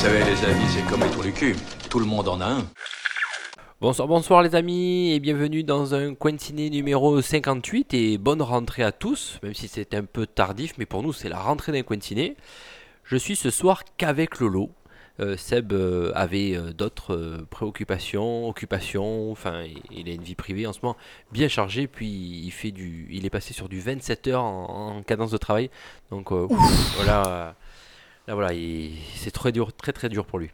Savez, les amis, c'est comme les trous du cul. Tout le monde en a un. Bonsoir, bonsoir les amis et bienvenue dans un coin ciné numéro 58 et bonne rentrée à tous, même si c'est un peu tardif, mais pour nous c'est la rentrée d'un coin. Je suis ce soir qu'avec Lolo. Euh, Seb euh, avait euh, d'autres préoccupations, occupations, enfin il, a une vie privée en ce moment bien chargée, puis il fait du, il est passé sur du 27 heures en, en cadence de travail, donc voilà, là voilà, il- c'est très dur, très très dur pour lui.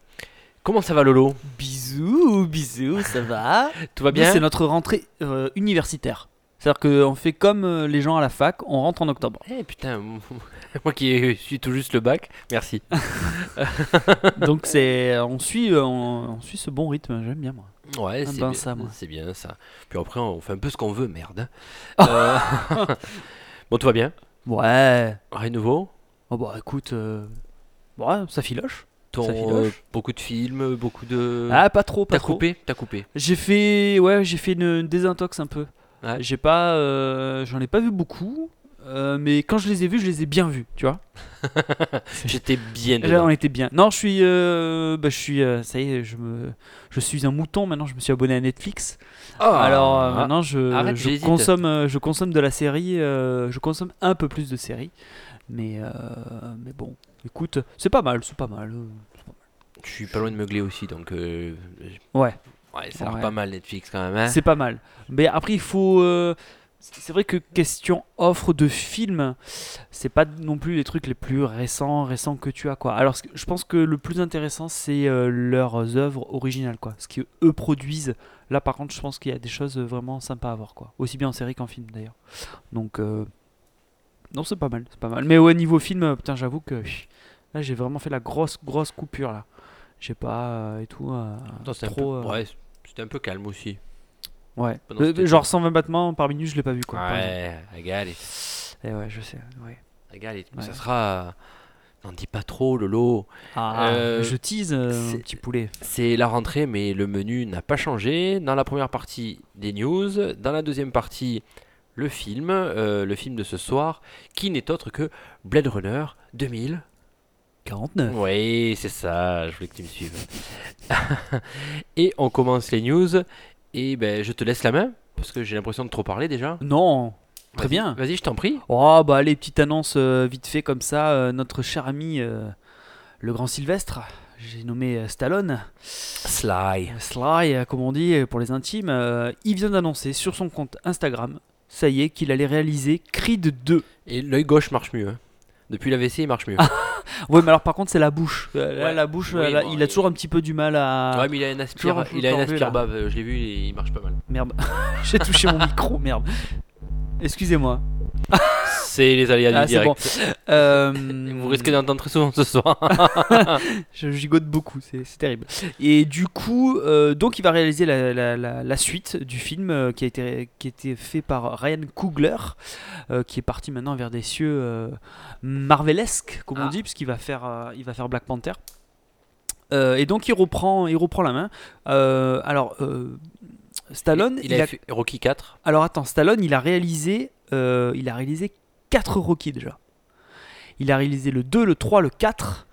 Comment ça va Lolo? Bisous, bisous, ça va Tout va bien? C'est notre rentrée euh, universitaire. C'est-à-dire qu'on fait comme euh, les gens à la fac, on rentre en octobre. Eh putain, moi qui suis tout juste le bac, merci. Donc c'est, on suit, euh, on, on suit ce bon rythme. J'aime bien moi. Ouais, Ah c'est ben, bien, ça, moi. c'est bien ça. Puis après, on fait un peu ce qu'on veut, merde. hein. Euh, bon, tout va bien? Ouais. Rien de nouveau? Oh bah écoute, euh, ouais, ça filoche. Ton, Ça filoche. euh, Beaucoup de films, beaucoup de... Ah pas trop, pas T'as trop. coupé T'as coupé. J'ai fait, ouais, j'ai fait une, une désintox un peu. Ouais. J'ai pas, euh, j'en ai pas vu beaucoup. euh, mais quand je les ai vus, je les ai bien vus, tu vois. J'étais bien Là, on était bien. Non, je suis, euh, bah, je suis, euh, ça y est, je me, je suis un mouton maintenant. Je me suis abonné à Netflix. Ah, Alors euh, ah, maintenant, je, arrête, je consomme, euh, je consomme de la série. euh, je consomme un peu plus de séries, mais, euh, mais bon, écoute, c'est pas mal, c'est pas mal. euh, c'est pas mal. Je suis pas loin de meugler aussi, donc... euh, Ouais, Ouais, ça a Ouais. pas mal Netflix quand même. hein. c'est pas mal. Mais après, il faut. euh, c'est vrai que question offre de films, c'est pas non plus les trucs les plus récents, récents que tu as quoi. Alors, je pense que le plus intéressant, c'est euh, leurs œuvres originales quoi, ce qu'eux produisent. Là, par contre, je pense qu'il y a des choses vraiment sympas à voir quoi, aussi bien en série qu'en film d'ailleurs. Donc, non, c'est pas mal, c'est pas mal. Mais au niveau film, putain, j'avoue que pff, là, j'ai vraiment fait la grosse, grosse coupure là. J'ai pas euh, et tout. euh, Attends, c'était un trop. peu... euh, Ouais, c'était un peu calme aussi. Ouais. Genre 120 battements par minute, je l'ai pas vu quoi. Ouais, regarde, Eh ouais, je sais. Ouais. ça sera... N'en dis pas trop, Lolo. Ah, Euh, je tease euh, petit poulet. C'est la rentrée, mais le menu n'a pas changé. Dans la première partie, des news. Dans la deuxième partie, le film. euh, le film de ce soir, qui n'est autre que Blade Runner 2000. 49. Oui, c'est ça, je voulais que tu me suives. et on commence les news. Et ben, je te laisse la main, parce que j'ai l'impression de trop parler déjà. Non, très bien. Vas-y, je t'en prie. Oh bah allez, petite annonce euh, vite fait comme ça. euh, notre cher ami, euh, le grand Sylvestre, j'ai nommé Stallone, Sly. Sly comme on dit pour les intimes, il vient d'annoncer sur son compte Instagram, ça y est, qu'il allait réaliser Creed 2. Et l'œil gauche marche mieux. hein. Depuis l'AVC, il marche mieux. Ouais, mais alors par contre c'est la bouche. Euh, là, Ouais. la bouche, Oui, euh, là, bon, il a toujours un petit peu du mal à... ouais, mais il a un aspire, il a un tordu, aspire bave. Je l'ai vu, il marche pas mal. Merde, j'ai touché mon micro, merde. Excusez-moi. C'est les aléas Ah, du direct. bon. Euh, Vous risquez d'entendre très souvent ce soir. Je gigote beaucoup, c'est terrible. Et du coup, euh, donc il va réaliser la, la- la- la suite du film euh, qui, a été, qui a été fait par Ryan Coogler, qui est parti maintenant vers des cieux marvelesques, comme on Ah. dit, puisqu'il va faire, il va faire Black Panther. Et donc il reprend, il reprend la main. Alors, Stallone, il, il a a- fait Rocky 4. alors attends, Stallone, il a réalisé, euh, il a réalisé 4 Rocky déjà. Il a réalisé le 2, le 3, le 4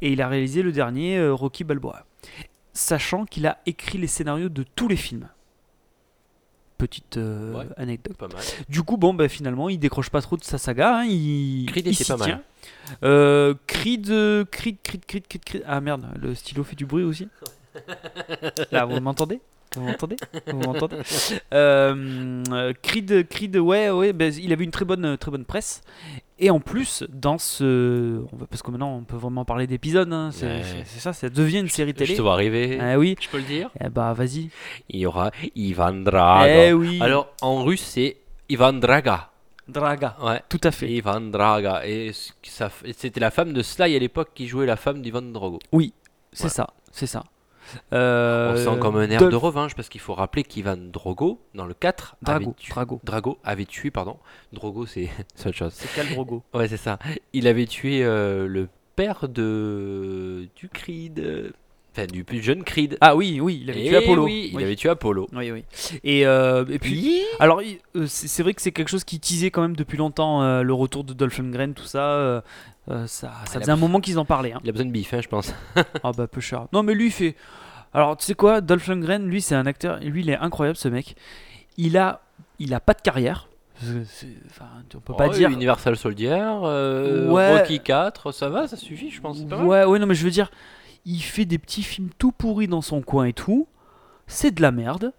et il a réalisé le dernier euh, Rocky Balboa. Sachant qu'il a écrit les scénarios de tous les films. Petite euh, Ouais. anecdote. Pas mal. Du coup, bon, bah, finalement, il décroche pas trop de sa saga. hein, il, Creed il était pas mal. Euh, Creed, euh, Creed, Creed, Creed, Creed, Creed. Ah merde, le stylo fait du bruit aussi. Là, vous m'entendez? Vous m'entendez? Vous m'entendez? Euh, Creed, Creed, ouais, ouais, ben, il avait une très bonne, très bonne presse. Et en plus, dans ce, parce que maintenant on peut vraiment parler d'épisodes, hein, c'est Ouais. c'est- c'est ça, ça devient une série Je télé. te vois arriver. Ah oui, Je peux le dire? Eh bah vas-y. Il y aura Ivan Draga. Eh oui. Alors, en russe, c'est Ivan Draga. Draga. Ouais. Tout à fait. Ivan Draga. Et c'était la femme de Sly à l'époque qui jouait la femme d'Ivan Drogo. C'est Ouais. ça, c'est ça. Euh, On sent comme un air de revanche parce qu'il faut rappeler qu'Ivan Drogo, dans le 4, Drago, avait tué- Drago. Drago avait tué, pardon. Drogo, c'est autre chose. C'est Khal Drogo. Ouais, c'est ça. Il avait tué euh, le père de du Creed. euh, Enfin, du plus jeune Creed. Ah oui, oui, il avait Et tué Apollo. Oui, il avait tué Apollo. Oui, oui. Et, euh, et puis, alors, euh, c'est vrai que c'est quelque chose qui teasait quand même depuis longtemps euh, le retour de Dolph Lundgren, tout ça. euh, ça, ça il a faisait un moment qu'ils en parlaient. Hein. Il a besoin de bif, hein, je pense. Ah bah peu cher. Non mais lui il fait. Alors tu sais quoi, Dolph Lundgren, lui c'est un acteur, lui il est incroyable ce mec. Il a, il a pas de carrière. Enfin, on peut pas Oh, dire. Universal Soldier, Ouais. Rocky 4, ça va, ça suffit, je pense. pas. Ouais, ouais, non mais je veux dire, il fait des petits films tout pourris dans son coin et tout. C'est de la merde.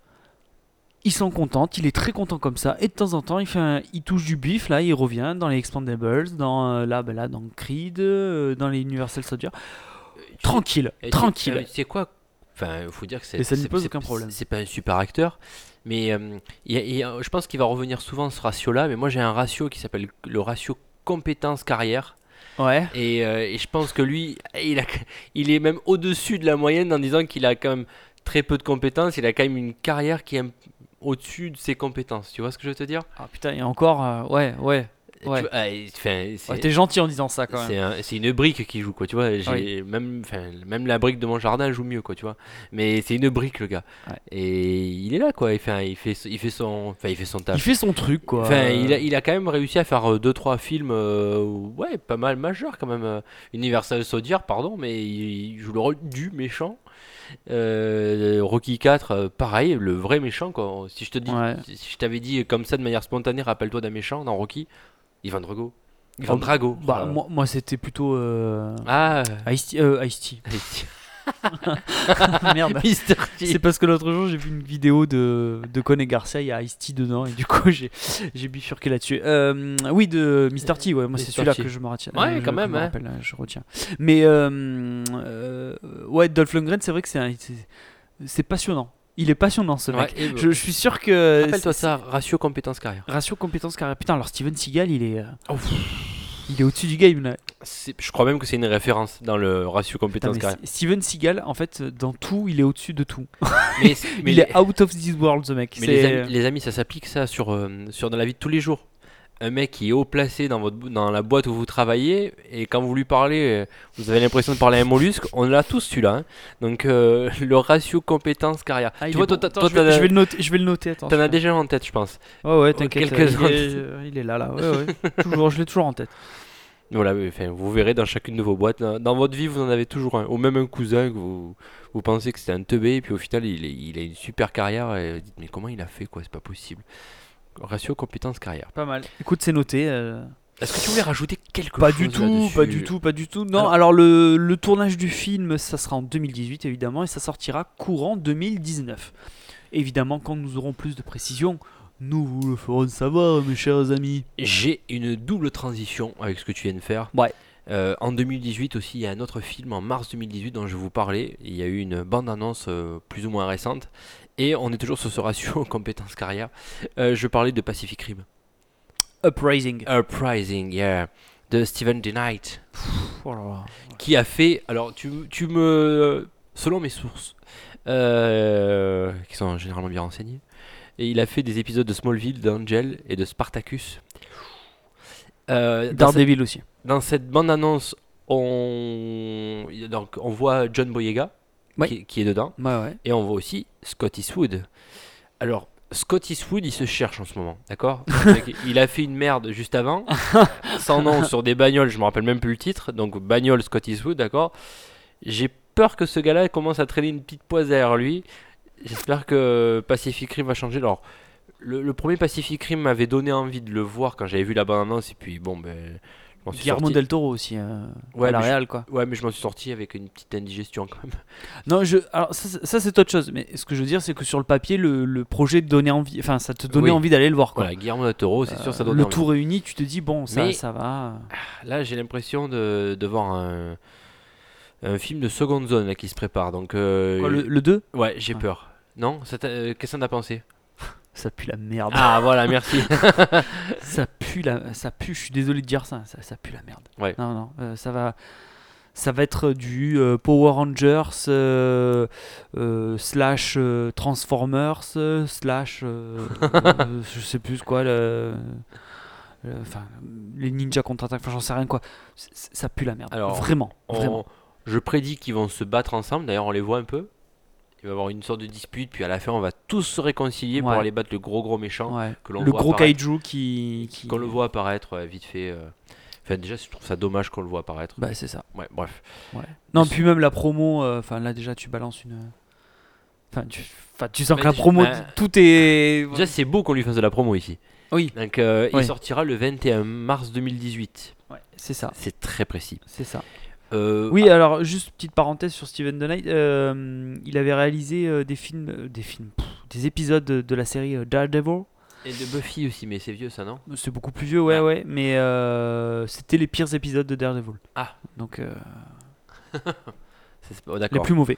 Il s'en contente, il est très content comme ça. Et de temps en temps, il, fait un- il touche du bif, là, il revient dans les Expandables, dans, euh, là, ben là, dans Creed, euh, dans les Universal Soldier. Tranquille, tranquille. Tu sais quoi? Enfin, il faut dire que c'est. C'est- pose c'est- aucun problème. C'est pas un super acteur, mais euh, il y a- il y a- je pense qu'il va revenir souvent ce ratio-là. Mais moi, j'ai un ratio qui s'appelle le ratio compétence-carrière. Ouais. Et, euh, et je pense que lui, il, a, il est même au-dessus de la moyenne en disant qu'il a quand même très peu de compétences. Il a quand même une carrière qui est au-dessus de ses compétences. Tu vois ce que je veux te dire? Ah putain, et encore, euh, ouais, ouais. Ouais. T'es gentil en disant ça quand même. c'est un- c'est une brique qui joue quoi tu vois Oui. même même la brique de mon jardin joue mieux quoi tu vois mais c'est une brique le gars Ouais. et il est là quoi il fait il fait il fait son il fait son taf Il fait son truc quoi. Enfin, il a, il a quand même réussi à faire 2-3 films, euh, ouais, pas mal majeurs quand même. euh, Universal Soldier, pardon, mais il, joue le rôle du méchant. Euh, Rocky 4, euh, pareil, le vrai méchant. Quoi. Si je te dis, Ouais. si je t'avais dit comme ça de manière spontanée, rappelle-toi d'un méchant dans Rocky, Ivan Drago. Ivan Oh, Drago. Bah, moi, moi, c'était plutôt euh, Ah, Ice-T. euh, Ice-T. Merde. C'est parce que l'autre jour j'ai vu une vidéo de, de Con et Garcia, il y a Ice-T dedans et du coup j'ai, j'ai bifurqué là-dessus. Euh, oui, de Mr. T, ouais, moi c'est celui-là que je me retiens. Ouais, je- quand même, hein. rappelle, je retiens. Mais euh, euh, ouais, Dolph Lundgren, c'est vrai que c'est, c'est passionnant. Il est passionnant ce mec. euh, Je, je suis sûr que. Rappelle-toi ça, ratio compétence carrière. Ratio compétence carrière. Putain, alors Steven Seagal, il est. euh, il est au-dessus du game là. Je crois même que c'est une référence dans le ratio compétence carrière. Steven Seagal, en fait, dans tout, il est au-dessus de tout. Mais, mais il les- est out of this world, ce mec. Mais C'est- les amis, les amis, ça s'applique ça sur, euh, sur dans la vie de tous les jours. Un mec qui est haut placé dans, votre, dans la boîte où vous travaillez, et quand vous lui parlez, euh, vous avez l'impression de parler à un mollusque, on l'a tous celui-là. hein. Donc euh, le ratio compétence-carrière. Ah, tu vois, bon. toi, Attends, toi, je, vais, je le noter. Je vais le noter. Attends. t'en as déjà en tête, je pense. Ouais, ouais, t'inquiète. quelques il, est, il est là, là. Ouais, ouais. toujours, je l'ai toujours en tête. Voilà, enfin, vous verrez dans chacune de vos boîtes. Dans, dans votre vie, vous en avez toujours un. Ou même un cousin que vous, vous pensez que c'était un teubé, et puis au final, il, est- il a une super carrière, et vous dites, mais comment il a fait, quoi C'est pas possible. Ratio compétence-carrière. Pas mal. Écoute, c'est noté. euh, Est-ce que tu voulais rajouter quelque Pas chose du tout, là-dessus pas du tout, pas du tout. Non, Alors- alors, le, le tournage du film, ça sera en 2018 évidemment, et ça sortira courant 2019. Évidemment, quand nous aurons plus de précisions, nous vous le ferons savoir, mes chers amis. J'ai une double transition avec ce que tu viens de faire. Ouais. Euh, en 2018 aussi, il y a un autre film en mars 2018 dont je vais vous parler. Il y a eu une bande-annonce euh, plus ou moins récente. Et on est toujours sur ce ratio compétences carrière. Euh, je parlais de Pacific Rim. Uprising. Uprising, yeah. De Steven D. Knight. Oh là là. Qui a fait. Alors, tu, tu me. Selon mes sources, euh, qui sont généralement bien renseignées, et il a fait des épisodes de Smallville, d'Angel et de Spartacus. Euh, Daredevil aussi. Dans cette bande-annonce, on... Donc, on voit John Boyega Ouais. qui, qui est dedans ouais. et on voit aussi Scott Eastwood. Alors, Scott Eastwood, il se cherche en ce moment, d'accord Il a fait une merde juste avant, sans nom sur des bagnoles, je me rappelle même plus le titre. Donc, bagnole Scott Eastwood, d'accord J'ai peur que ce gars-là commence à traîner une petite poisse derrière lui. J'espère que Pacific Rim va changer. Alors, le, le premier Pacific Rim m'avait donné envie de le voir quand j'avais vu la bande-annonce, et puis bon, ben. Guillermo sorti. del Toro aussi. euh, Ouais, à la je- réal, quoi. Ouais, mais je m'en suis sorti avec une petite indigestion quand même. Non, je, alors ça, c'est- ça, c'est autre chose. Mais ce que je veux dire, c'est que sur le papier, le, le projet te donnait envie. Enfin, ça te donnait Oui. envie d'aller le voir, quoi. Voilà, Guillermo del Toro, c'est sûr, ça donne le envie. tout réuni, tu te dis, bon, ça, Mais- ça va. Là, j'ai l'impression de, de voir un, un film de seconde zone là, qui se prépare. Donc, euh, Quoi, le, le 2 ouais, j'ai peur. Non euh, Qu'est-ce que t'en as pensé? Ça pue la merde. Ah voilà, merci. ça pue la, ça pue. Je suis désolé de dire ça, ça, ça pue la merde. Ouais. Non non, euh, ça va, ça va être du euh, Power Rangers euh, slash Transformers slash, je sais plus quoi le, le- enfin les ninjas contre-attaque. Enfin j'en sais rien quoi. C- ça pue la merde. Alors, vraiment, On- vraiment. je prédis qu'ils vont se battre ensemble. D'ailleurs, on les voit un peu. Il va y avoir une sorte de dispute, puis à la fin, on va tous se réconcilier pour Ouais. aller battre le gros gros méchant. Ouais. que l'on Le voit gros apparaître. kaiju qui, qui... Qu'on le voit apparaître ouais, vite fait. euh. Enfin, déjà, je trouve ça dommage qu'on le voit apparaître. Bah c'est ça. Ouais, bref. Non, puis même la promo, euh, enfin là déjà tu balances une. Enfin, tu, enfin, tu sens Bah, que la déjà- promo, bah, tout est. Déjà, c'est beau qu'on lui fasse de la promo ici. Oui. Donc, euh, Oui. il sortira le 21 mars 2018. Ouais, c'est ça, C'est très précis. c'est ça. Euh, Oui, alors juste petite parenthèse sur Steven The Knight, euh, il avait réalisé euh, des films, des films, pff, des épisodes de, de la série Daredevil. Et de Buffy aussi, mais c'est vieux ça, non? C'est beaucoup plus vieux, ouais, Ah. ouais, mais c'était les pires épisodes de Daredevil. Ah. Donc oh, les plus mauvais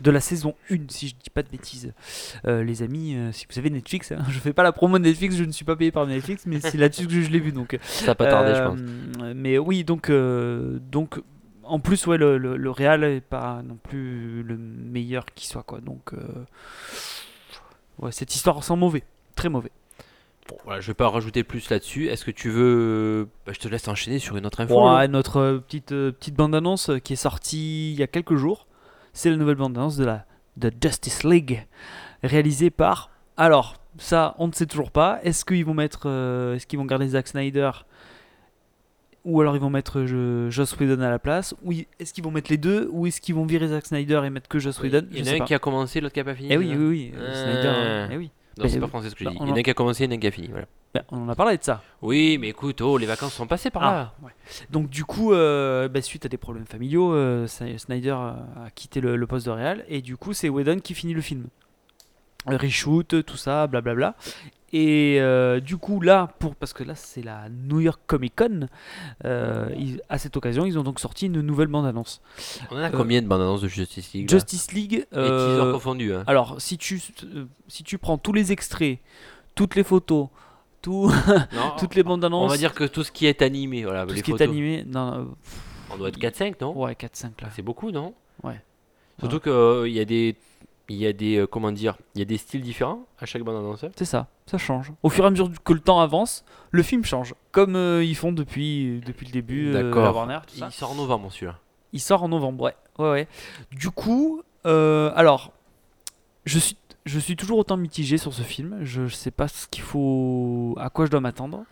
de la saison 1, si je dis pas de bêtises. Les amis, si vous avez Netflix, hein, je fais pas la promo de Netflix, je ne suis pas payé par Netflix, mais c'est là-dessus que je l'ai vu, donc. Ça a pas tardé, je pense. Mais oui, donc, donc en plus, ouais, le, le, le Real est pas non plus le meilleur qui soit, quoi. Donc, euh, ouais, cette histoire sent mauvais, très mauvais. Bon, voilà, je vais pas rajouter plus là-dessus. Est-ce que tu veux. bah, je te laisse enchaîner sur une autre info. Ouais, notre euh, petite, euh, petite bande-annonce qui est sortie il y a quelques jours, c'est la nouvelle bande-annonce de la de Justice League, réalisée par. Alors, ça, on ne sait toujours pas. Est-ce qu'ils vont mettre, euh, est-ce qu'ils vont garder Zack Snyder ou alors ils vont mettre euh, Joss Whedon à la place ou est-ce qu'ils vont mettre les deux ou est-ce qu'ils vont virer Zack Snyder et mettre que Joss Whedon Il y en a un qui a commencé, l'autre qui a pas fini. Eh oui, oui, oui. Snyder. euh, eh oui. Non, c'est Bah, pas français ce que je bah, dis. Il y en a qui a commencé, il y en a qui a fini. Voilà. Ben, on en a parlé de ça. Oui, mais écoute, oh, les vacances sont passées par là. Ah, ouais. Donc du coup, euh, bah, suite à des problèmes familiaux, euh, Sny- Snyder a quitté le, le poste de réal et du coup c'est Whedon qui finit le film. Euh, Reshoot, tout ça, blablabla. Et euh, du coup là, pour, parce que là c'est la New York Comic Con, euh, ils- à cette occasion ils ont donc sorti une nouvelle bande-annonce. On en a combien de bandes annonces de Justice League Justice League... Et euh, teasers confondus. Hein. alors si tu, euh, si tu prends tous les extraits, toutes les photos, tout, Non, toutes les bandes annonces... on va dire que tout ce qui est animé, voilà, tout les ce qui est animé... Non, euh, on doit être 4-5, non? Ouais, 4-5 là. C'est beaucoup, non? Ouais. Surtout qu'il y a des. Il y a des. euh, comment dire Il y a des styles différents à chaque bande annonce. C'est ça, ça change. Au fur et à mesure que le temps avance, le film change. Comme euh, ils font depuis, depuis le début, euh, la Warner, tout ça. Il sort en novembre celui-là. Il sort en novembre, ouais. ouais, ouais. Du coup, euh, alors, je suis, je suis toujours autant mitigé sur ce film. Je sais pas ce qu'il faut, à quoi je dois m'attendre.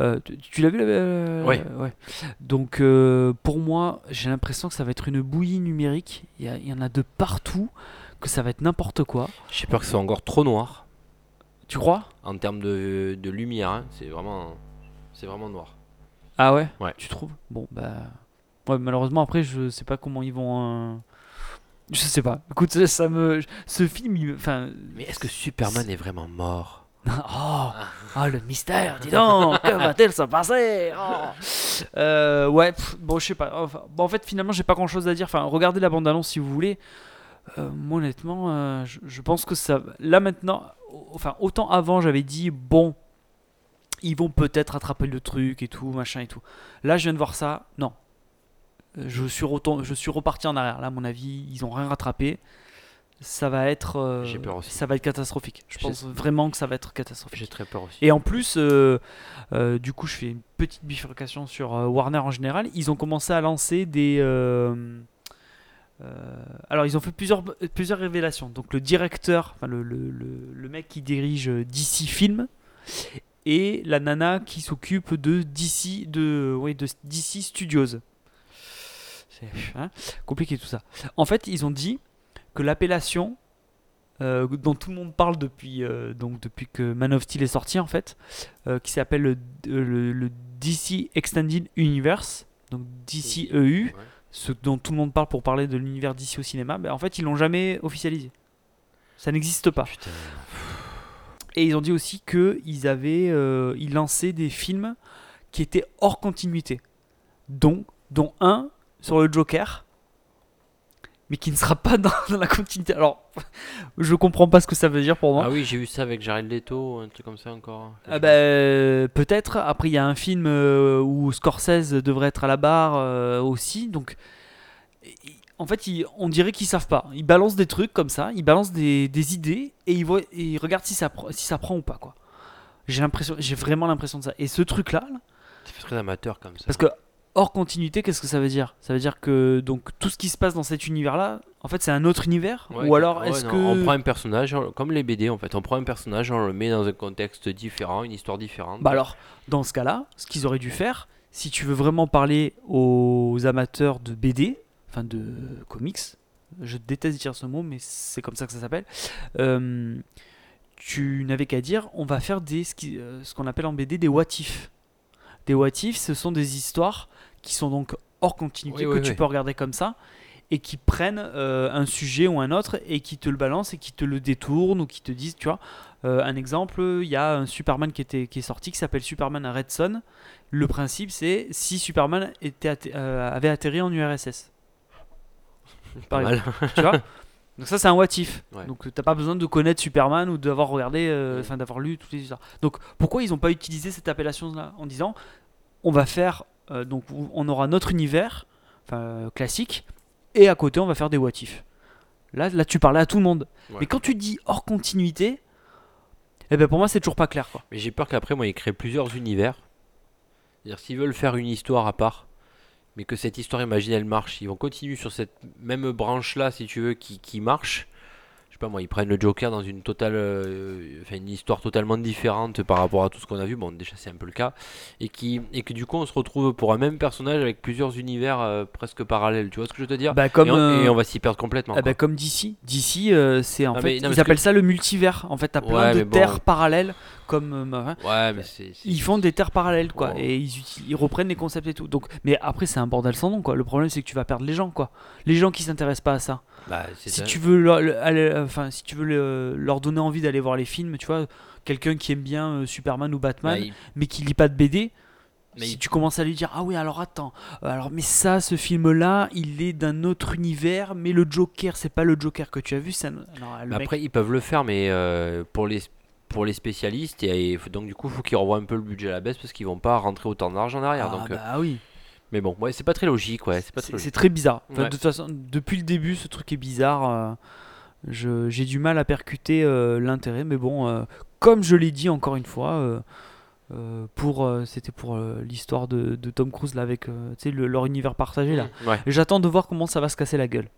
Euh, tu tu l'as vu là euh, Ouais. ouais. Donc, euh, pour moi, j'ai l'impression que ça va être une bouillie numérique. Il y, a- il y en a de partout, que ça va être n'importe quoi. J'ai peur que ce soit encore trop noir Tu crois? En termes de, de lumière. hein. C'est vraiment. C'est vraiment noir. Ah ouais? Ouais. Tu trouves? Bon, bah. Ouais, malheureusement, après, je sais pas comment ils vont. euh, Je sais pas. Écoute, ça, ça me. Ce film, il... enfin. Mais est-ce que Superman est vraiment mort? Oh, oh, le mystère, dis donc, que va-t-il se passer? Oh. Euh, Ouais, pff, bon, je sais pas. Enfin, bon, en fait, finalement, j'ai pas grand chose à dire. Enfin, regardez la bande-annonce si vous voulez. Euh, moi, honnêtement, euh, je, je pense que ça. Là, maintenant, enfin, autant avant, j'avais dit, bon, ils vont peut-être attraper le truc et tout, machin et tout. Là, je viens de voir ça, non. Euh, Je suis, je suis reparti en arrière. Là, à mon avis, ils ont rien rattrapé. Ça va être. euh, J'ai peur aussi. Ça va être catastrophique. Je pense vraiment que ça va être catastrophique. J'ai très peur aussi. Et en plus, du coup, je fais une petite bifurcation sur Warner en général. Ils ont commencé à lancer des. Euh, alors, ils ont fait plusieurs, révélations. Donc, le directeur, le, mec qui dirige euh, DC Film et la nana qui s'occupe de DC, de, DC Studios. C'est hein, compliqué tout ça. En fait, ils ont dit que l'appellation euh, dont tout le monde parle depuis, donc depuis que Man of Steel est sorti en fait, qui s'appelle le, le- le DC Extended Universe, donc DCEU, Ouais. Ce dont tout le monde parle pour parler de l'univers DC au cinéma, ben, en fait ils l'ont jamais officialisé. Ça n'existe pas. Putain. Et ils ont dit aussi qu'ils avaient, euh, ils lançaient des films qui étaient hors continuité, dont, dont un sur le Joker, mais qui ne sera pas dans, dans la continuité. Alors, je comprends pas ce que ça veut dire pour moi. Ah oui, j'ai vu ça avec Jared Leto, un truc comme ça encore. Ah bah, euh, peut-être. Après, il y a un film euh, où Scorsese devrait être à la barre euh, aussi. Donc, en fait, ils- on dirait qu'ils savent pas. Ils balancent des trucs comme ça, ils balancent des, des idées et ils, voient, et ils regardent si ça, pr- si ça prend ou pas. quoi. J'ai l'impression, j'ai vraiment l'impression de ça. Et ce truc-là, là, fait très amateur comme ça. parce que hors continuité, qu'est-ce que ça veut dire? Ça veut dire que donc tout ce qui se passe dans cet univers-là, en fait, c'est un autre univers? Ouais, Ou alors, ouais, est-ce que On prend un personnage, on- comme les BD en fait, on prend un personnage, on le met dans un contexte différent, une histoire différente. Bah alors, dans ce cas-là, ce qu'ils auraient dû faire, si tu veux vraiment parler aux amateurs de BD, enfin de comics, je déteste dire ce mot, mais c'est comme ça que ça s'appelle, euh, tu n'avais qu'à dire, on va faire des, ce euh, ce qu'on appelle en BD des what if. Des what if, ce sont des histoires qui sont donc hors continuité, Oui, que oui, tu oui. peux regarder comme ça, et qui prennent euh, un sujet ou un autre, et qui te le balancent, et qui te le détournent, ou qui te disent, tu vois, euh, un exemple, il y a un Superman qui, était, qui est sorti qui s'appelle Superman Red Son. Le principe, c'est si Superman était euh, avait atterri en URSS. par tu vois Donc ça, c'est un what if. Ouais. Donc t'as pas besoin de connaître Superman ou d'avoir regardé, euh, enfin d'avoir lu toutes les histoires. Donc pourquoi ils n'ont pas utilisé cette appellation-là en disant on va faire, euh, donc on aura notre univers, enfin euh, classique, et à côté on va faire des what if. Là, là tu parlais à tout le monde. Ouais. Mais quand tu dis hors continuité, eh ben pour moi c'est toujours pas clair quoi. Mais j'ai peur qu'après, moi, ils créent plusieurs univers. C'est-à-dire, s'ils veulent faire une histoire à part, mais que cette histoire imagine elle marche, ils vont continuer sur cette même branche-là, si tu veux, qui, qui marche. Pas, moi, ils prennent le Joker dans une totale, euh, une histoire totalement différente par rapport à tout ce qu'on a vu. Bon, déjà, c'est un peu le cas. Et, qui, et que du coup, on se retrouve pour un même personnage avec plusieurs univers euh, presque parallèles. Tu vois ce que je veux te dire? Bah, comme, et, on, euh, et on va s'y perdre complètement. Ah bah, comme DC. DC, euh, c'est en Ah, fait, mais- non, mais ils appellent que- ça le multivers. En fait, t'as plein Ouais, de bon. terres parallèles. Comme, euh, Ouais, mais ils font des terres parallèles, quoi. Et ils, ils reprennent les concepts et tout. Donc, mais après, c'est un bordel sans nom, quoi. Le problème, c'est que tu vas perdre les gens, quoi. Les gens qui s'intéressent pas à ça. Bah, Si ça. tu veux, leur, le- aller- enfin, si tu veux le- leur donner envie d'aller voir les films, tu vois, quelqu'un qui aime bien euh, Superman ou Batman, Bah, il- mais qui lit pas de BD. Mais si il- tu commences à lui dire ah oui alors attends euh, alors mais ça ce film là il est d'un autre univers mais le Joker c'est pas le Joker que tu as vu ça Mais mec- Après, ils peuvent le faire, mais euh, pour les pour les spécialistes, et, et faut- donc du coup, il faut qu'ils revoient un peu le budget à la baisse parce qu'ils vont pas rentrer autant d'argent derrière. ah, donc, euh, bah oui mais bon, ouais, c'est pas très logique, ouais, c'est pas très c'est bizarre Enfin, Ouais. de toute façon depuis le début ce truc est bizarre euh, je- j'ai du mal à percuter euh, l'intérêt mais bon euh, comme je l'ai dit encore une fois euh, pour c'était pour l'histoire de, de Tom Cruise là avec le- leur univers partagé là Ouais. J'attends de voir comment ça va se casser la gueule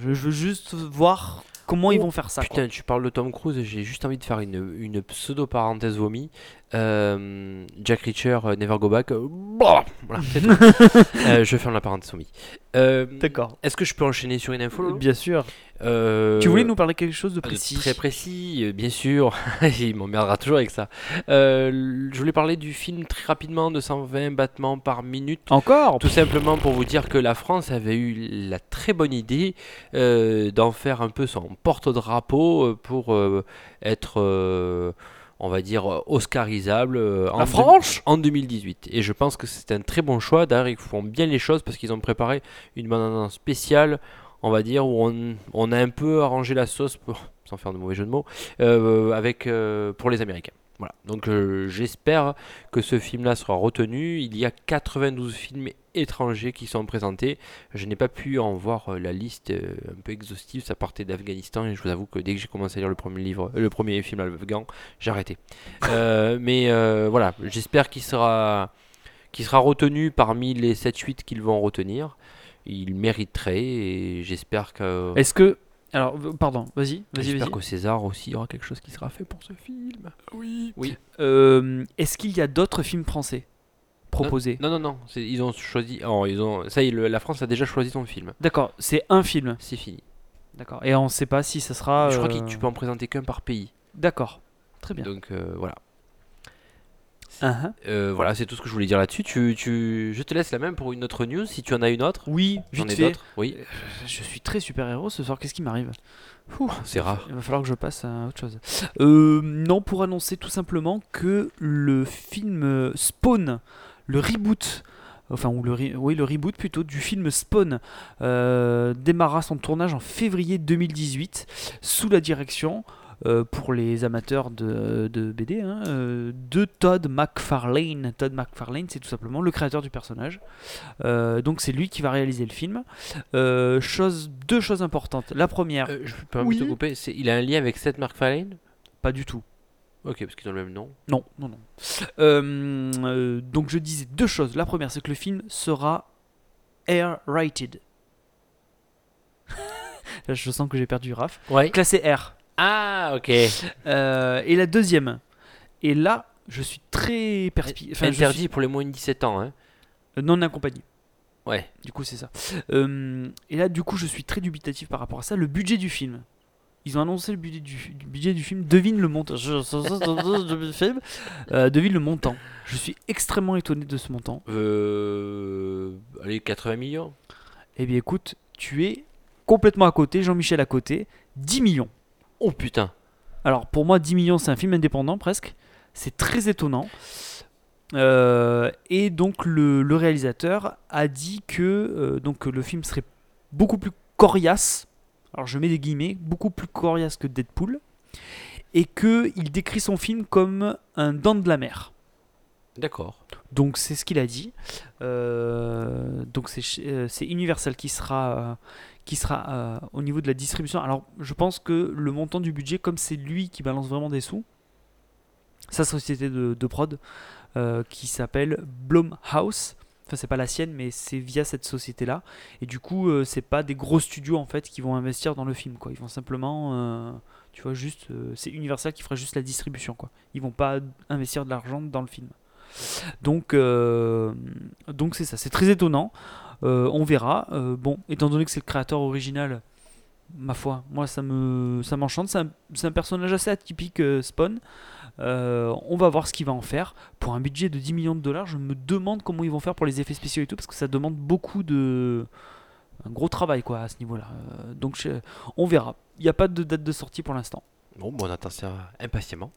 je, je veux juste voir comment ils Oh, vont faire ça quoi. Putain, tu parles de Tom Cruise, j'ai juste envie de faire une, une pseudo parenthèse vomi. Euh, Jack Reacher, euh, Never Go Back. euh, bah, voilà, c'est tout. Euh, je ferme la parenthèse. Euh, D'accord. Est-ce que je peux enchaîner sur une info Lolo Bien sûr. Euh, Tu voulais nous parler quelque chose de Ah, précis? Très précis, euh, bien sûr. Il m'emmerdera toujours avec ça. Euh, l- je voulais parler du film très rapidement de 120 battements par minute. Encore? Tout simplement pour vous dire que la France avait eu la très bonne idée euh, d'en faire un peu son porte-drapeau euh, pour euh, être, euh, on va dire, euh, oscarisable euh, en, France en 2018. Et je pense que c'est un très bon choix. D'ailleurs, ils font bien les choses parce qu'ils ont préparé une bande spéciale, on va dire, où on, on a un peu arrangé la sauce, pour, sans faire de mauvais jeu de mots, euh, avec, euh, pour les Américains. Voilà, donc euh, j'espère que ce film-là sera retenu. Il y a 92 films étrangers qui sont présentés. Je n'ai pas pu en voir euh, la liste euh, un peu exhaustive. Ça partait d'Afghanistan et je vous avoue que dès que j'ai commencé à lire le premier livre, le premier film afghan, j'ai arrêté. Mais voilà, j'espère qu'il sera, qu'il sera retenu parmi les 7-8 qu'ils vont retenir. Il mériterait et j'espère que. Est-ce que. Alors, pardon, vas-y, vas-y, J'espère vas-y. qu'au César aussi il y aura quelque chose qui sera fait pour ce film. Oui. Oui. Euh, Est-ce qu'il y a d'autres films français proposés Non, non, non. c'est- Ils ont choisi. oh, ils ont. Ça y est, le- la France a déjà choisi son film. D'accord, c'est un film. C'est fini. D'accord. Et on ne sait pas si ça sera. Je crois euh, que tu peux en présenter qu'un par pays. D'accord. Très bien. Donc euh, voilà. Uh-huh. Euh, voilà, c'est tout ce que je voulais dire là-dessus. Tu, tu... Je te laisse la même pour une autre news si tu en as une autre. Oui, J'en ai d'autres. Oui, Je suis très super-héros ce soir, qu'est-ce qui m'arrive? Ouh, c'est rare. Il va falloir que je passe à autre chose. Euh, non, pour annoncer tout simplement que le film euh, Spawn, le reboot enfin ou le, oui, le reboot plutôt du film Spawn euh, démarra son tournage en février 2018 sous la direction euh, pour les amateurs de, de BD hein, euh, de Todd McFarlane. Todd McFarlane, c'est tout simplement le créateur du personnage. Euh, donc c'est lui qui va réaliser le film. Chose, deux choses importantes. La première, je peux Oui. te couper. Il a un lien avec Seth MacFarlane? Pas du tout. Ok, parce qu'ils ont le même nom. Non, non, non. Euh, donc je disais deux choses. La première, c'est que le film sera air-rated. Je sens que j'ai perdu Raph. Ouais. Classé R. Ah, ok. Euh, et la deuxième, et là, je suis très perspi... enfin, je Interdit suis- pour les moins de 17 ans. Hein. euh, non accompagné. Ouais. Du coup, c'est ça. Euh, et là, du coup, je suis très dubitatif par rapport à ça. Le budget du film. Ils ont annoncé le budget du, du budget du film. Devine le montant. Devine le montant. Je suis extrêmement étonné de ce montant. Euh... Allez, 80 millions Eh bien, écoute, tu es complètement à côté. Jean-Michel à côté. 10 millions. Oh putain. Alors, pour moi, 10 millions, c'est un film indépendant presque. C'est très étonnant. Euh, et donc, le, réalisateur a dit que euh, donc, le film serait beaucoup plus coriace. Alors, je mets des guillemets, beaucoup plus coriace que Deadpool. Et qu'il décrit son film comme un dent de la mer. D'accord. Donc c'est ce qu'il a dit. Euh, donc euh, c'est Universal qui sera, euh, qui sera au niveau de la distribution. Alors je pense que le montant du budget, comme c'est lui qui balance vraiment des sous, sa société de, de prod qui s'appelle Blumhouse. Enfin c'est pas la sienne, mais c'est via cette société-là. Et du coup euh, c'est pas des gros studios en fait qui vont investir dans le film. Quoi. Ils vont simplement, tu vois, juste, c'est Universal qui fera juste la distribution. Quoi. Ils vont pas investir de l'argent dans le film. Donc, euh, donc c'est ça, c'est très étonnant. Euh, on verra. Euh, bon, étant donné que c'est le créateur original, ma foi, moi ça me, ça m'enchante. C'est un, personnage assez atypique, Spawn. On va voir ce qu'il va en faire. Pour un budget de 10 millions de dollars, je me demande comment ils vont faire pour les effets spéciaux et tout, parce que ça demande beaucoup de, un gros travail quoi à ce niveau-là. Donc on verra. Il n'y a pas de date de sortie pour l'instant. Bon, bon, on attend ça impatiemment.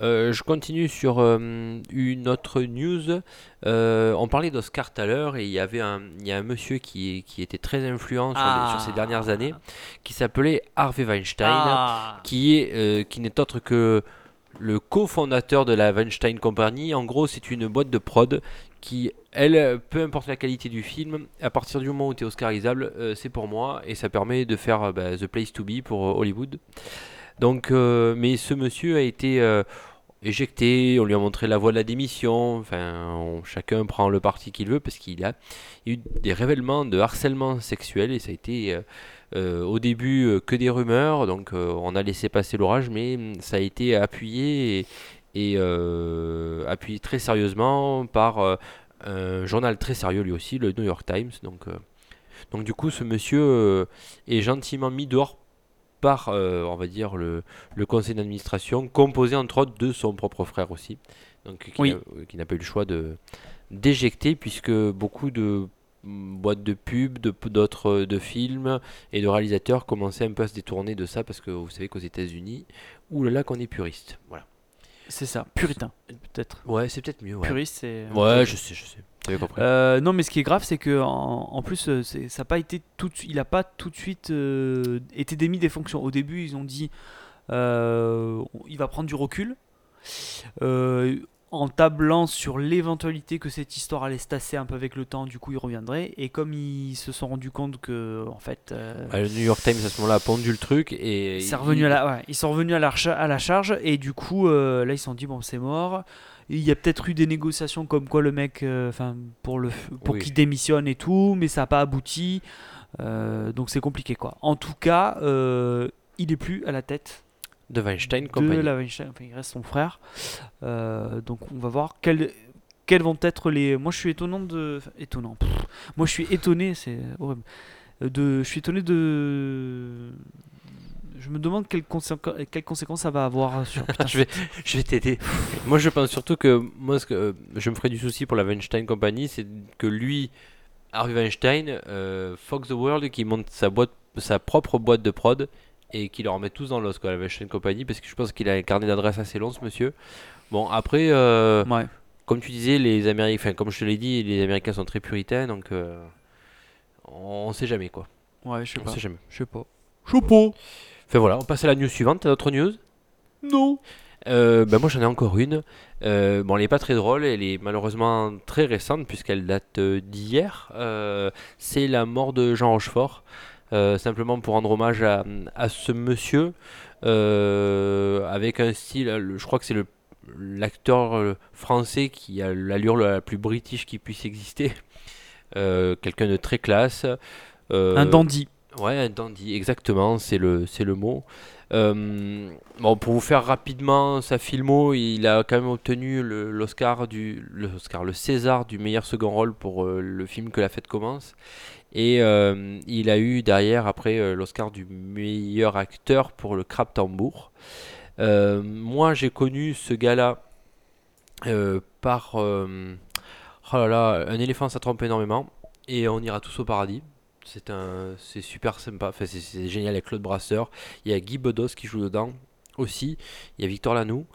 Euh, je continue sur euh, une autre news. Euh, on parlait d'Oscar tout à l'heure et il y avait un, il y a un monsieur qui, qui était très influent sur, les- sur ces dernières années qui s'appelait Harvey Weinstein, Ah. qui est qui n'est autre que le cofondateur de la Weinstein Company. En gros, c'est une boîte de prod qui, elle, peu importe la qualité du film, à partir du moment où tu es oscarisable, c'est pour moi et ça permet de faire bah, The Place to Be pour Hollywood. Donc, mais ce monsieur a été éjecté, on lui a montré la voie de la démission, chacun prend le parti qu'il veut parce qu'il a eu des révélements de harcèlement sexuel et ça a été euh, euh, au début euh, que des rumeurs, donc on a laissé passer l'orage, mais ça a été appuyé et, appuyé très sérieusement par un journal très sérieux lui aussi, le New York Times. Donc, donc du coup, ce monsieur est gentiment mis dehors par, euh, on va dire, le, le conseil d'administration, composé entre autres de son propre frère aussi, donc qui Oui. n'a- euh, n'a pas eu le choix de d'éjecter puisque beaucoup de mm, boîtes de pub, de d'autres euh, de films et de réalisateurs commençaient un peu à se détourner de ça parce que vous savez qu'aux États-Unis, oulala qu'on est puriste. Voilà. C'est ça, puritain, peut-être. Ouais, c'est peut-être mieux. Ouais, Puriste, c'est. ouais je sais, je sais. T'avais compris. Euh, non, mais ce qui est grave, c'est que en, en plus, euh, c'est- ça a pas été tout, de il a pas tout de suite euh, été démis des fonctions. Au début, ils ont dit, euh, il va prendre du recul, euh, en tablant sur l'éventualité que cette histoire allait se tasser un peu avec le temps. Du coup, il reviendrait. Et comme ils se sont rendus compte que, en fait, euh, Ah, le New York Times à ce moment-là a pondu le truc et c'est revenu à la, ouais, ils sont revenus à la, recha- à la charge et du coup euh, là ils se sont dit bon c'est mort. Il y a peut-être eu des négociations comme quoi le mec, euh, enfin pour le pour Oui. qu'il démissionne et tout, mais ça n'a pas abouti. Donc c'est compliqué quoi. En tout cas, il est plus à la tête de Weinstein de Company. la Weinstein. Enfin, il reste son frère. Euh, donc on va voir quels quels vont être les. Moi je suis étonnant de enfin, étonnant. Pff. Moi je suis étonné, c'est horrible. Euh, De, je suis étonné de. Je me demande quelles, conséqu- quelles conséquences ça va avoir sur. Putain, je vais, je vais t'aider. moi, je pense surtout que moi, ce que euh, je me ferais du souci pour la Weinstein Company, c'est que lui, Harvey Weinstein, euh, Fox the World, qui monte sa boîte, sa propre boîte de prod et qui leur remet tous dans l'os, quoi, la Weinstein Company, parce que je pense qu'il a un carnet d'adresses assez long, ce monsieur. Bon, après, euh, Ouais. comme tu disais, les Américains, enfin, comme je te l'ai dit, les Américains sont très puritains, donc euh, on sait jamais quoi. Ouais, je sais On pas. sait jamais. Je sais pas. Pas. Enfin voilà, on passe à la news suivante. T'as d'autres news Non. Euh, ben moi j'en ai encore une. Euh, bon, elle est pas très drôle, elle est malheureusement très récente puisqu'elle date euh, d'hier. Euh, c'est la mort de Jean Rochefort. Euh, simplement pour rendre hommage à, à ce monsieur euh, avec un style, le- je crois que c'est le l'acteur euh, français qui a l'allure la plus british qui puisse exister. Euh, Quelqu'un de très classe. Euh, Un dandy. Ouais, un dandy, exactement, c'est le, c'est le mot. Euh, bon, pour vous faire rapidement sa filmo, il a quand même obtenu l'Oscar du, le Oscar, le César du meilleur second rôle pour le film Que la fête commence. Et euh, il a eu derrière, après, euh, l'Oscar du meilleur acteur pour le Crabe Tambour. Euh, moi, j'ai connu ce gars-là par. oh là là, un éléphant, ça trompe énormément. Et on ira tous au paradis. C'est un, super sympa. Enfin, c'est, génial avec Claude Brasseur. Il y a Guy Bedos qui joue dedans aussi. Il y a Victor Lanoux.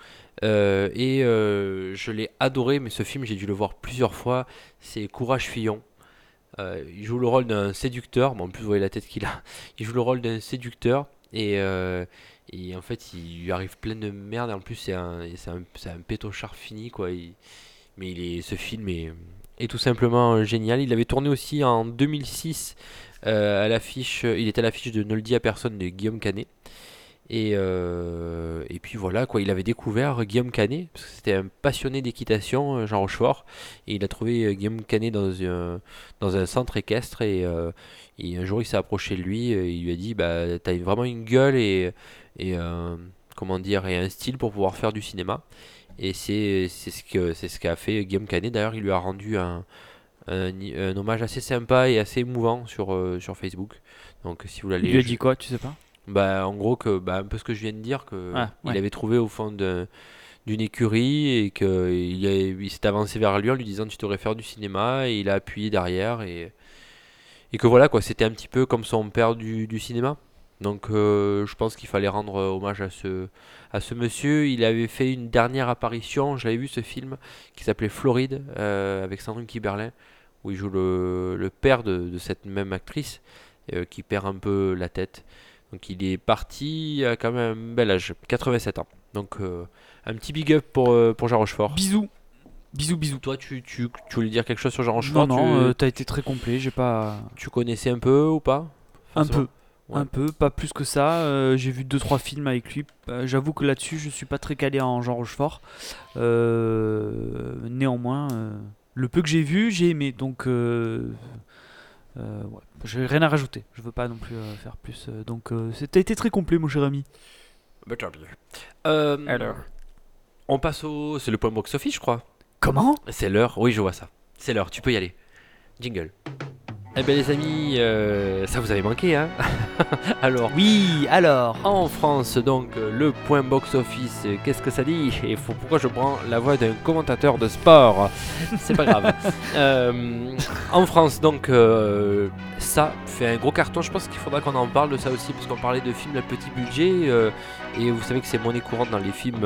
Et je l'ai adoré, mais ce film, j'ai dû le voir plusieurs fois. C'est Courage Fillon. Euh, il joue le rôle d'un séducteur. Bon, en plus, vous voyez la tête qu'il a. Il joue le rôle d'un séducteur. Et, euh, et en fait, il lui arrive plein de merde. En plus, c'est un, c'est un, un pétochard fini, quoi. Mais il est, ce film est, est tout simplement euh, génial. Il avait tourné aussi en 2006 euh, à l'affiche. Il était à l'affiche de Ne à personne de Guillaume Canet. Et, euh, et puis voilà, quoi, il avait découvert Guillaume Canet, parce que c'était un passionné d'équitation, euh, Jean Rochefort, et il a trouvé euh, Guillaume Canet dans un, dans un centre équestre, et, euh, et un jour il s'est approché de lui, et il lui a dit, bah, t'as vraiment une gueule et, et euh, comment dire, et un style pour pouvoir faire du cinéma. Et c'est c'est ce que c'est ce qu'a fait Guillaume Canet. D'ailleurs, il lui a rendu un, un, un hommage assez sympa et assez émouvant sur, sur Facebook. Donc si vous l'allez Il lui a dit quoi, tu sais pas? Bah, en gros, que, bah, un peu ce que je viens de dire, que Ah, il ouais. avait trouvé au fond d'un- d'une écurie et qu'il il s'est avancé vers lui en lui disant tu devrais faire du cinéma et il a appuyé derrière et, et que voilà quoi, c'était un petit peu comme son père du, du cinéma. Donc euh, je pense qu'il fallait rendre hommage à ce, à ce monsieur. Il avait fait une dernière apparition, j'avais vu ce film qui s'appelait Floride euh, avec Sandrine Kiberlin où il joue le, le père de, de cette même actrice euh, qui perd un peu la tête. Donc il est parti à quand même un bel âge, 87 ans. Donc euh, un petit big up pour, euh, pour Jean Rochefort. Bisous. Bisous, bisous. Toi, tu, tu, tu voulais dire quelque chose sur Jean Non, Rochefort non, tu, euh, t'as été très complet. J'ai pas. tu connaissais un peu ou pas Un peu. Ouais. Un peu, pas plus que ça. Euh, j'ai vu 2-3 films avec lui. Euh, J'avoue que là-dessus, je suis pas très calé en Jean Rochefort. Euh, néanmoins, le peu que j'ai vu, j'ai aimé. Donc, euh, ouais. j'ai rien à rajouter. Je veux pas non plus euh, faire plus. euh, donc, euh, t'as été très complet, mon cher ami. Bah, tant mieux. Euh, Alors. On passe au. C'est le point box-office, je crois. Comment? C'est l'heure. Oui, je vois ça. C'est l'heure, tu peux y aller. Jingle. Eh ben les amis, euh, ça vous avait manqué, hein Alors, Oui, alors. En France, donc, le point box-office, qu'est-ce que ça dit Et faut- pourquoi je prends la voix d'un commentateur de sport? C'est pas grave. Euh, en France, donc, euh, ça fait un gros carton. Je pense qu'il faudra qu'on en parle de ça aussi, parce qu'on parlait de films à petit budget. et vous savez que c'est monnaie courante dans les films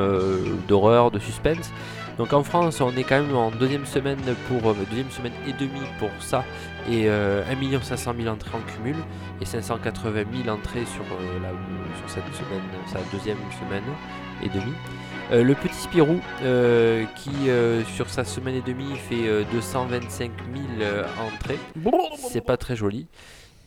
d'horreur, de suspense. Donc en France, on est quand même en deuxième semaine pour euh, deuxième semaine et demie pour ça et euh, 1 500 000 entrées en cumul et 580 000 entrées sur, euh, sur cette semaine, sa deuxième semaine et demie. Euh, le petit Spirou qui sur sa semaine et demie fait euh, 225 000 euh, entrées, c'est pas très joli.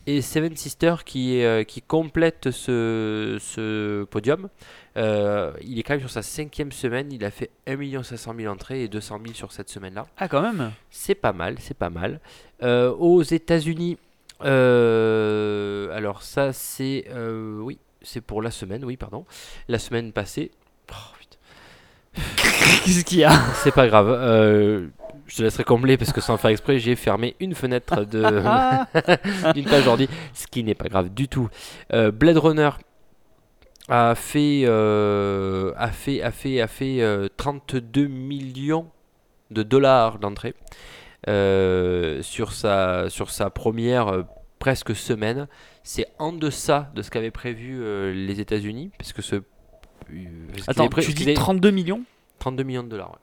Et Seven Sisters qui, qui complète ce podium. Euh, il est quand même sur sa cinquième semaine, il a fait 1 500 000 entrées et 200 000 sur cette semaine-là. Ah, quand même. C'est pas mal, c'est pas mal. Euh, aux États-Unis, euh, alors ça c'est oui, c'est pour la semaine, oui pardon, la semaine passée. Oh. Qu'est-ce qu'il y a? C'est pas grave. je te laisserai combler parce que sans faire exprès, j'ai fermé une fenêtre de d'une page ordi, ce qui n'est pas grave du tout. Blade Runner a fait, euh, a fait, a fait, a fait euh, 32 millions de dollars d'entrée euh, sur, sa, sur sa première euh, presque semaine. C'est en deçà de ce qu'avaient prévu euh, les États-Unis, parce que ce. euh, Attends, tu dis avaient- 32 millions? 32 millions de dollars. ouais.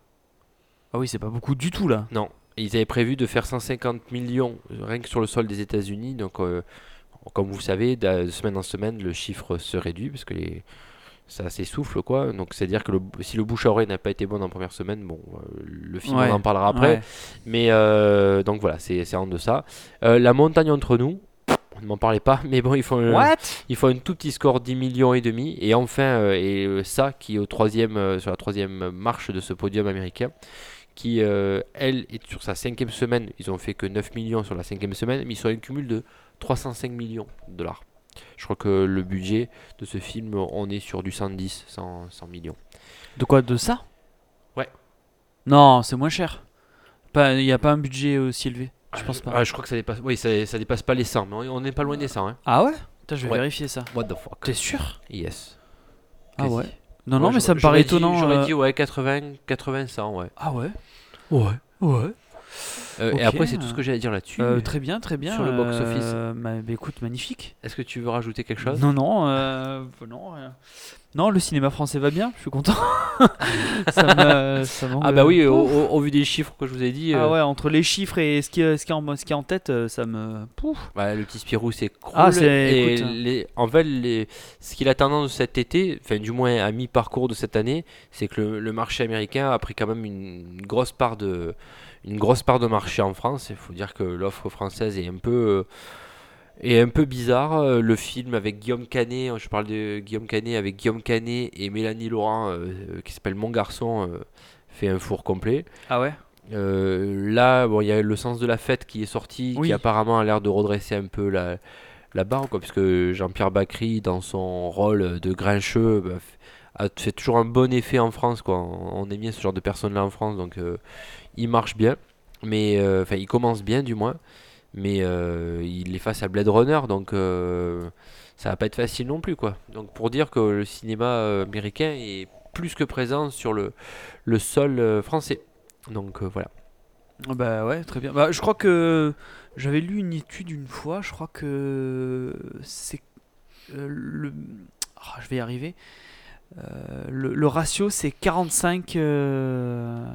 Ah oui, c'est pas beaucoup du tout là. Non, ils avaient prévu de faire 150 millions euh, rien que sur le sol des États-Unis. Donc, euh, comme vous savez, de semaine en semaine, le chiffre se réduit parce que les... ça s'essouffle quoi. Donc, c'est-à-dire que le- si le bouche à oreille n'a pas été bon en première semaine, bon, euh, le film Ouais, on en parlera après. Ouais. Mais euh, donc voilà, c'est c'est en deçà. Euh, la montagne entre nous, on ne m'en parlait pas, mais bon, ils font, un- ils font un tout petit score 10 millions et demi. Et enfin, euh, et euh, ça qui est au troisième, euh, sur la troisième marche de ce podium américain, qui euh, elle est sur sa cinquième semaine. Ils ont fait que 9 millions sur la cinquième semaine, mais ils sont à un cumul de 305 millions de dollars. Je crois que le budget de ce film, on est sur du 110, 100, 100 millions. De quoi De ça? Ouais. Non, c'est moins cher. Il n'y a pas un budget aussi élevé. Je pense pas. Ah, je crois que ça dépasse, oui, ça, ça dépasse pas les 100, mais on n'est pas loin des 100. Hein. Ah ouais? Putain, je vais Ouais. vérifier ça. What the fuck T'es sûr? Yes. Ah ouais. Non, non, Ouais, mais ça me paraît étonnant. J'aurais euh, dit ouais 80, 80, 100 ouais. Ah ouais? Ouais. Ouais. Euh, Et après c'est tout ce que j'allais dire là-dessus. Euh, très bien, très bien. Sur le box-office. euh, bah, écoute, magnifique. Est-ce que tu veux rajouter quelque chose? Non, non, non, rien. Non, le cinéma français va bien, je suis content. ça me, ça Ah bah oui, au, Pouf. au- au vu des chiffres que je vous ai dit, Ah ouais, entre les chiffres et ce qui, est- ce qui, est, en, ce qui est en tête, ça me. Pouf. bah, le petit Spirou c'est cool. Ah, et écoute. les- en fait, les, ce qu'il a tendance cet été, enfin du moins à mi-parcours de cette année, c'est que le, le marché américain a pris quand même une, grosse part de une grosse part de marché en France. Il faut dire que l'offre française est un peu euh, est un peu bizarre. Euh, Le film avec Guillaume Canet, je parle de Guillaume Canet avec Guillaume Canet et Mélanie Laurent, euh, qui s'appelle Mon garçon, euh, fait un four complet. Ah ouais? Euh, là, bon, il y a le sens de la fête qui est sorti, Oui. qui apparemment a l'air de redresser un peu la, la barre, quoi, puisque Jean-Pierre Bacry, dans son rôle de grincheux, bah, a fait toujours un bon effet en France, quoi. On, aime bien ce genre de personnes-là en France, donc euh, il marche bien, mais euh, enfin, il commence bien du moins, mais euh, il est face à Blade Runner, donc euh, ça va pas être facile non plus, quoi. Donc pour dire que le cinéma américain est plus que présent sur le, le sol français. Donc voilà. Ah Bah ouais, très bien. Bah, je crois que j'avais lu une étude une fois, je crois que c'est le. Ah, je vais y arriver. Le, ratio c'est 45 euh,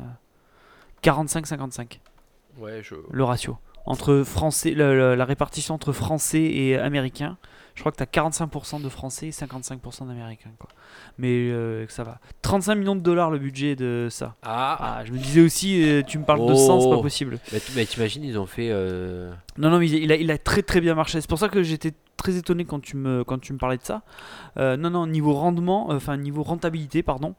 45-55 Ouais, je... le ratio entre français la répartition entre français et américains je crois que tu as 45% de français et 55% d'américains quoi mais euh, ça va 35 millions de dollars le budget de ça Ah, ah je me disais aussi euh, tu me parles de 100 c'est pas Oh. possible bah, t'imagines, ils ont fait. euh, non, non, mais il a, il a très très bien marché. C'est pour ça que j'étais très étonné quand tu me, quand tu me parlais de ça. Euh, non, non, niveau rendement, euh, enfin niveau rentabilité, pardon,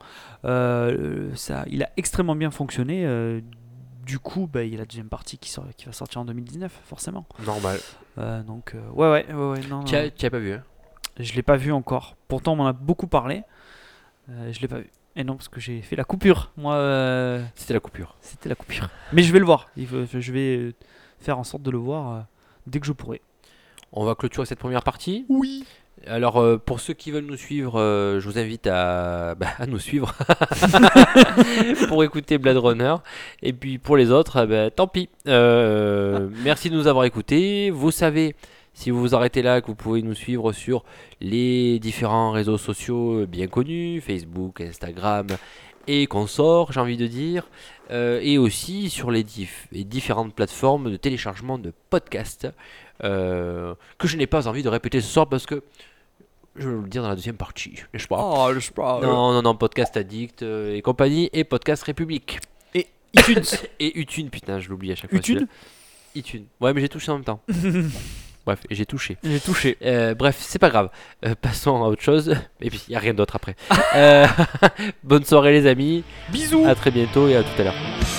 euh, ça, il a extrêmement bien fonctionné. Du coup, bah, il y a la deuxième partie qui, sort, qui va sortir en 2019, forcément. Normal. Euh, donc, euh, ouais, ouais, ouais, ouais, non, Tu as, pas vu, hein? Je l'ai pas vu encore. Pourtant, on m'en a beaucoup parlé. Euh, je l'ai pas vu. Et non, parce que j'ai fait la coupure. Moi, euh, C'était la coupure. c'était la coupure. Mais je vais le voir. Il faut- je vais faire en sorte de le voir euh, dès que je pourrai. On va clôturer cette première partie. Oui. Alors, euh, pour ceux qui veulent nous suivre, euh, je vous invite à, bah, nous suivre pour écouter Blade Runner. Et puis pour les autres, eh ben, tant pis. Euh, merci de nous avoir écoutés. Vous savez, si vous vous arrêtez là, que vous pouvez nous suivre sur les différents réseaux sociaux bien connus, Facebook, Instagram et consorts, j'ai envie de dire. Euh, et aussi sur les, dif- les différentes plateformes de téléchargement de podcasts euh, que je n'ai pas envie de répéter ce soir parce que je vais le dire dans la deuxième partie, n'est-ce pas Oh, je sais pas. Non, non, non, Podcast Addict euh, et compagnie et Podcast République. Et iTunes. Et Utune, putain, je l'oublie à chaque fois. Celui-là. Utune. Ouais, mais j'ai touché en même temps. Bref, et j'ai touché. J'ai touché. Euh, bref, c'est pas grave. Euh, passons à autre chose. Et puis, il n'y a rien d'autre après. Euh, bonne soirée, les amis. Bisous. À très bientôt et à tout à l'heure.